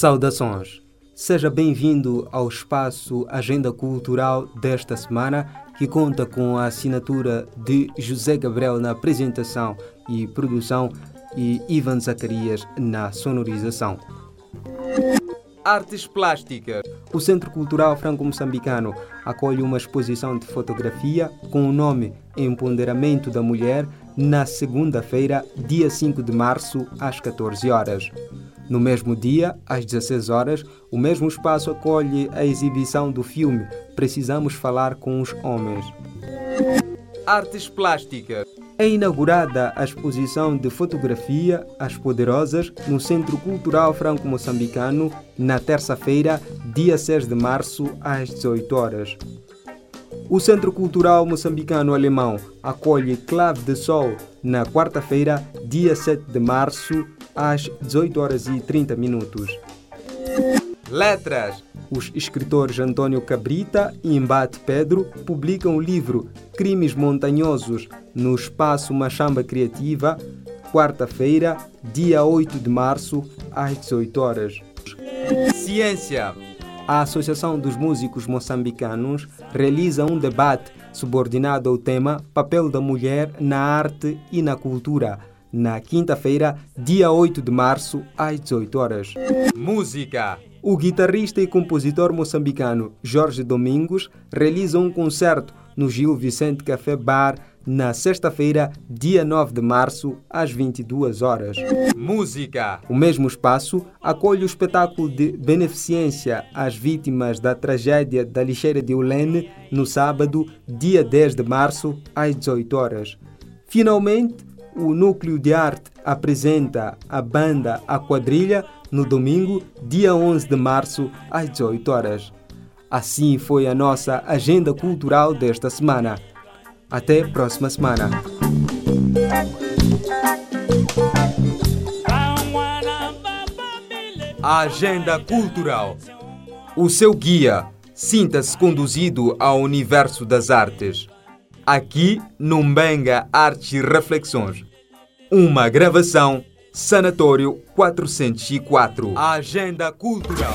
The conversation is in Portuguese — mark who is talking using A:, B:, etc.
A: Saudações! Seja bem-vindo ao espaço Agenda Cultural desta semana, que conta com a assinatura de José Gabriel na apresentação e produção e Ivan Zacarias na sonorização. Artes Plásticas. O Centro Cultural Franco-Moçambicano acolhe uma exposição de fotografia com o nome Empoderamento da Mulher na segunda-feira, dia 5 de março, às 14 horas. No mesmo dia, às 16 horas, o mesmo espaço acolhe a exibição do filme Precisamos Falar com os Homens. Artes Plásticas. É inaugurada a exposição de fotografia As Poderosas no Centro Cultural Franco-Moçambicano na terça-feira, dia 6 de março, às 18 horas. O Centro Cultural Moçambicano Alemão acolhe Clave de Sol na quarta-feira, dia 7 de março, às 18 horas e 30 minutos. Letras. Os escritores Antônio Cabrita e Embate Pedro publicam o livro Crimes Montanhosos no Espaço Machamba Criativa, quarta-feira, dia 8 de março, às 18 horas. Ciência. A Associação dos Músicos Moçambicanos realiza um debate subordinado ao tema Papel da Mulher na Arte e na Cultura na quinta-feira, dia 8 de março, às 18 horas. Música. O guitarrista e compositor moçambicano Jorge Domingos realiza um concerto no Gil Vicente Café Bar na sexta-feira, dia 9 de março, às 22 horas. Música. O mesmo espaço acolhe o espetáculo de beneficência às vítimas da tragédia da lixeira de Ulene no sábado, dia 10 de março, às 18 horas. Finalmente, o Núcleo de Arte apresenta a banda A Quadrilha no domingo, dia 11 de março, às 18 horas. Assim foi a nossa agenda cultural desta semana. Até próxima semana. A Agenda Cultural. O seu guia. Sinta-se conduzido ao universo das artes. Aqui no Artes e Reflexões. Uma gravação Sanatório 404. A Agenda Cultural.